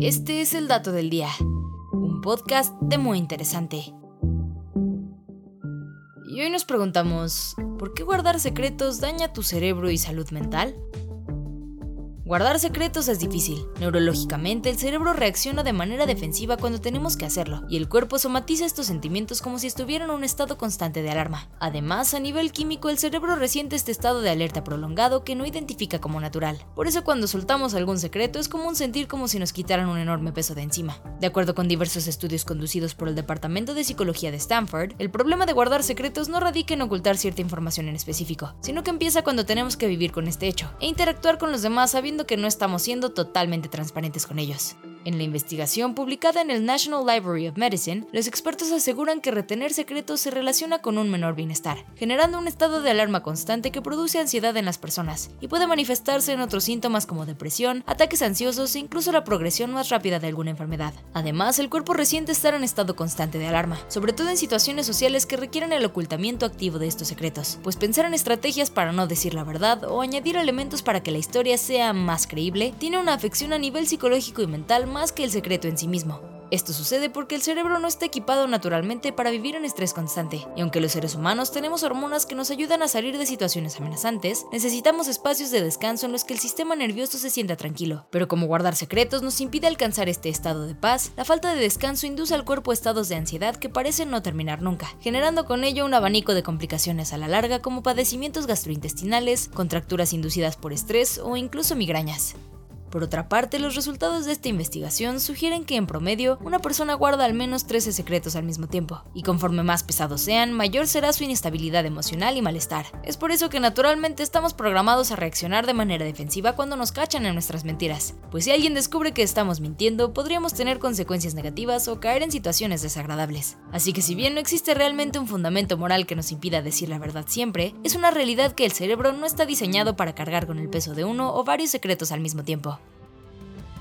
Este es el dato del día, un podcast de muy interesante. Y hoy nos preguntamos, ¿por qué guardar secretos daña tu cerebro y salud mental? Guardar secretos es difícil. Neurológicamente, el cerebro reacciona de manera defensiva cuando tenemos que hacerlo, y el cuerpo somatiza estos sentimientos como si estuviera en un estado constante de alarma. Además, a nivel químico, el cerebro resiente este estado de alerta prolongado que no identifica como natural. Por eso cuando soltamos algún secreto es común sentir como si nos quitaran un enorme peso de encima. De acuerdo con diversos estudios conducidos por el Departamento de Psicología de Stanford, el problema de guardar secretos no radica en ocultar cierta información en específico, sino que empieza cuando tenemos que vivir con este hecho e interactuar con los demás sabiendo que no estamos siendo totalmente transparentes con ellos. En la investigación publicada en el National Library of Medicine, los expertos aseguran que retener secretos se relaciona con un menor bienestar, generando un estado de alarma constante que produce ansiedad en las personas y puede manifestarse en otros síntomas como depresión, ataques ansiosos e incluso la progresión más rápida de alguna enfermedad. Además, el cuerpo resiente estar en estado constante de alarma, sobre todo en situaciones sociales que requieren el ocultamiento activo de estos secretos, pues pensar en estrategias para no decir la verdad o añadir elementos para que la historia sea más creíble tiene una afección a nivel psicológico y mental más que el secreto en sí mismo. Esto sucede porque el cerebro no está equipado naturalmente para vivir en estrés constante, y aunque los seres humanos tenemos hormonas que nos ayudan a salir de situaciones amenazantes, necesitamos espacios de descanso en los que el sistema nervioso se sienta tranquilo. Pero como guardar secretos nos impide alcanzar este estado de paz, la falta de descanso induce al cuerpo estados de ansiedad que parecen no terminar nunca, generando con ello un abanico de complicaciones a la larga como padecimientos gastrointestinales, contracturas inducidas por estrés o incluso migrañas. Por otra parte, los resultados de esta investigación sugieren que en promedio una persona guarda al menos 13 secretos al mismo tiempo, y conforme más pesados sean, mayor será su inestabilidad emocional y malestar. Es por eso que naturalmente estamos programados a reaccionar de manera defensiva cuando nos cachan en nuestras mentiras, pues si alguien descubre que estamos mintiendo, podríamos tener consecuencias negativas o caer en situaciones desagradables. Así que si bien no existe realmente un fundamento moral que nos impida decir la verdad siempre, es una realidad que el cerebro no está diseñado para cargar con el peso de uno o varios secretos al mismo tiempo.